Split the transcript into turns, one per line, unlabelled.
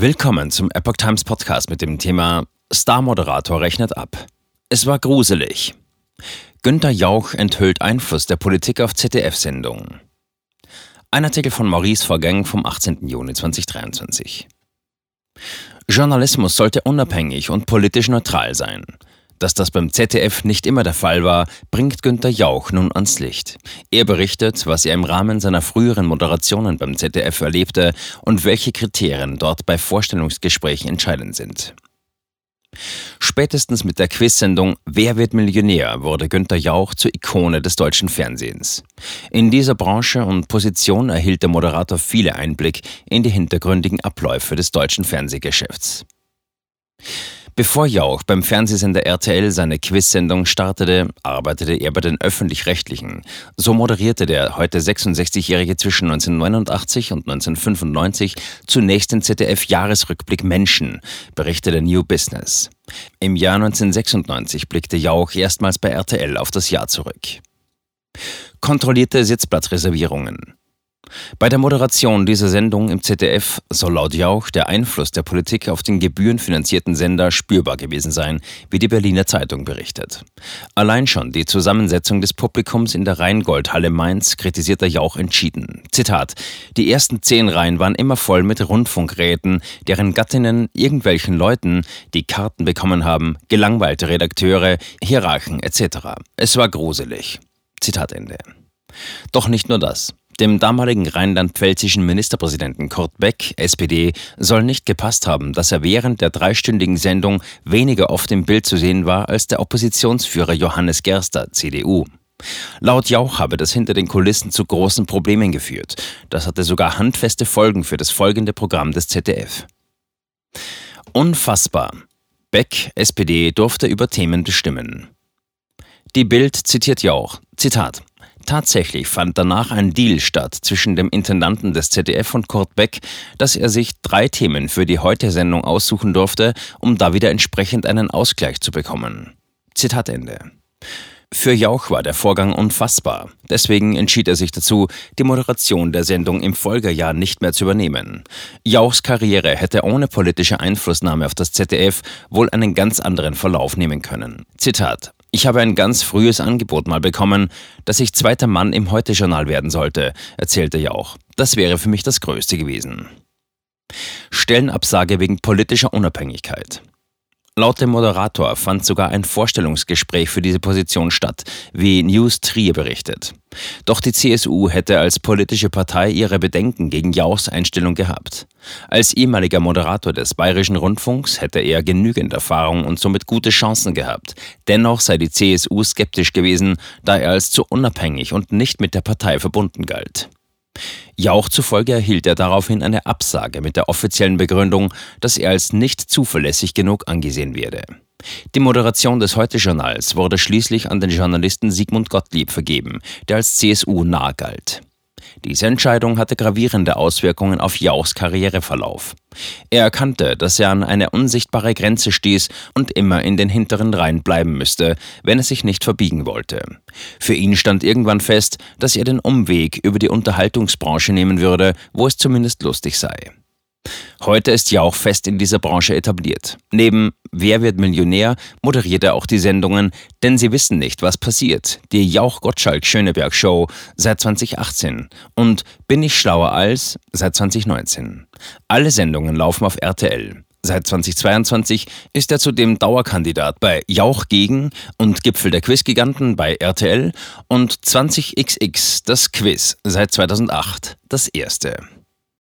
Willkommen zum Epoch Times Podcast mit dem Thema Star-Moderator rechnet ab. Es war gruselig. Günter Jauch enthüllt Einfluss der Politik auf ZDF-Sendungen. Ein Artikel von Maurice Vorgang vom 18. Juni 2023. Journalismus sollte unabhängig und politisch neutral sein. Dass das beim ZDF nicht immer der Fall war, bringt Günter Jauch nun ans Licht. Er berichtet, was er im Rahmen seiner früheren Moderationen beim ZDF erlebte und welche Kriterien dort bei Vorstellungsgesprächen entscheidend sind. Spätestens mit der Quiz-Sendung Wer wird Millionär wurde Günter Jauch zur Ikone des deutschen Fernsehens. In dieser Branche und Position erhielt der Moderator viele Einblick in die hintergründigen Abläufe des deutschen Fernsehgeschäfts. Bevor Jauch beim Fernsehsender RTL seine Quiz-Sendung startete, arbeitete er bei den Öffentlich-Rechtlichen. So moderierte der heute 66-Jährige zwischen 1989 und 1995 zunächst den ZDF-Jahresrückblick Menschen, berichtete New Business. Im Jahr 1996 blickte Jauch erstmals bei RTL auf das Jahr zurück. Kontrollierte Sitzplatzreservierungen. Bei der Moderation dieser Sendung im ZDF soll laut Jauch der Einfluss der Politik auf den gebührenfinanzierten Sender spürbar gewesen sein, wie die Berliner Zeitung berichtet. Allein schon die Zusammensetzung des Publikums in der Rheingoldhalle Mainz kritisiert der Jauch entschieden. Zitat: Die ersten zehn Reihen waren immer voll mit Rundfunkräten, deren Gattinnen irgendwelchen Leuten, die Karten bekommen haben, gelangweilte Redakteure, Hierarchen etc. Es war gruselig. Zitat Ende. Doch nicht nur das. Dem damaligen rheinland-pfälzischen Ministerpräsidenten Kurt Beck, SPD, soll nicht gepasst haben, dass er während der dreistündigen Sendung weniger oft im Bild zu sehen war als der Oppositionsführer Johannes Gerster, CDU. Laut Jauch habe das hinter den Kulissen zu großen Problemen geführt. Das hatte sogar handfeste Folgen für das folgende Programm des ZDF. Unfassbar. Beck, SPD, durfte über Themen bestimmen. Die Bild zitiert Jauch. Zitat. Tatsächlich fand danach ein Deal statt zwischen dem Intendanten des ZDF und Kurt Beck, dass er sich drei Themen für die Heute-Sendung aussuchen durfte, um da wieder entsprechend einen Ausgleich zu bekommen. Zitat Ende. Für Jauch war der Vorgang unfassbar. Deswegen entschied er sich dazu, die Moderation der Sendung im Folgejahr nicht mehr zu übernehmen. Jauchs Karriere hätte ohne politische Einflussnahme auf das ZDF wohl einen ganz anderen Verlauf nehmen können. Zitat ich habe ein ganz frühes Angebot mal bekommen, dass ich zweiter Mann im Heute-Journal werden sollte, erzählte Jauch. Das wäre für mich das Größte gewesen. Stellenabsage wegen politischer Unabhängigkeit. Laut dem Moderator fand sogar ein Vorstellungsgespräch für diese Position statt, wie News Trier berichtet. Doch die CSU hätte als politische Partei ihre Bedenken gegen Jauchs Einstellung gehabt. Als ehemaliger Moderator des Bayerischen Rundfunks hätte er genügend Erfahrung und somit gute Chancen gehabt. Dennoch sei die CSU skeptisch gewesen, da er als zu unabhängig und nicht mit der Partei verbunden galt. Jauch zufolge erhielt er daraufhin eine Absage mit der offiziellen Begründung, dass er als nicht zuverlässig genug angesehen werde. Die Moderation des Heute-Journals wurde schließlich an den Journalisten Sigmund Gottlieb vergeben, der als CSU nahe galt. Diese Entscheidung hatte gravierende Auswirkungen auf Jauchs Karriereverlauf. Er erkannte, dass er an eine unsichtbare Grenze stieß und immer in den hinteren Reihen bleiben müsste, wenn er sich nicht verbiegen wollte. Für ihn stand irgendwann fest, dass er den Umweg über die Unterhaltungsbranche nehmen würde, wo es zumindest lustig sei. Heute ist Jauch fest in dieser Branche etabliert. Neben Wer wird Millionär moderiert er auch die Sendungen Denn Sie wissen nicht, was passiert, die Jauch-Gottschalk-Schöneberg-Show seit 2018 und Bin ich schlauer als seit 2019. Alle Sendungen laufen auf RTL. Seit 2022 ist er zudem Dauerkandidat bei Jauch gegen und Gipfel der Quizgiganten bei RTL und 20XX das Quiz seit 2008 das erste.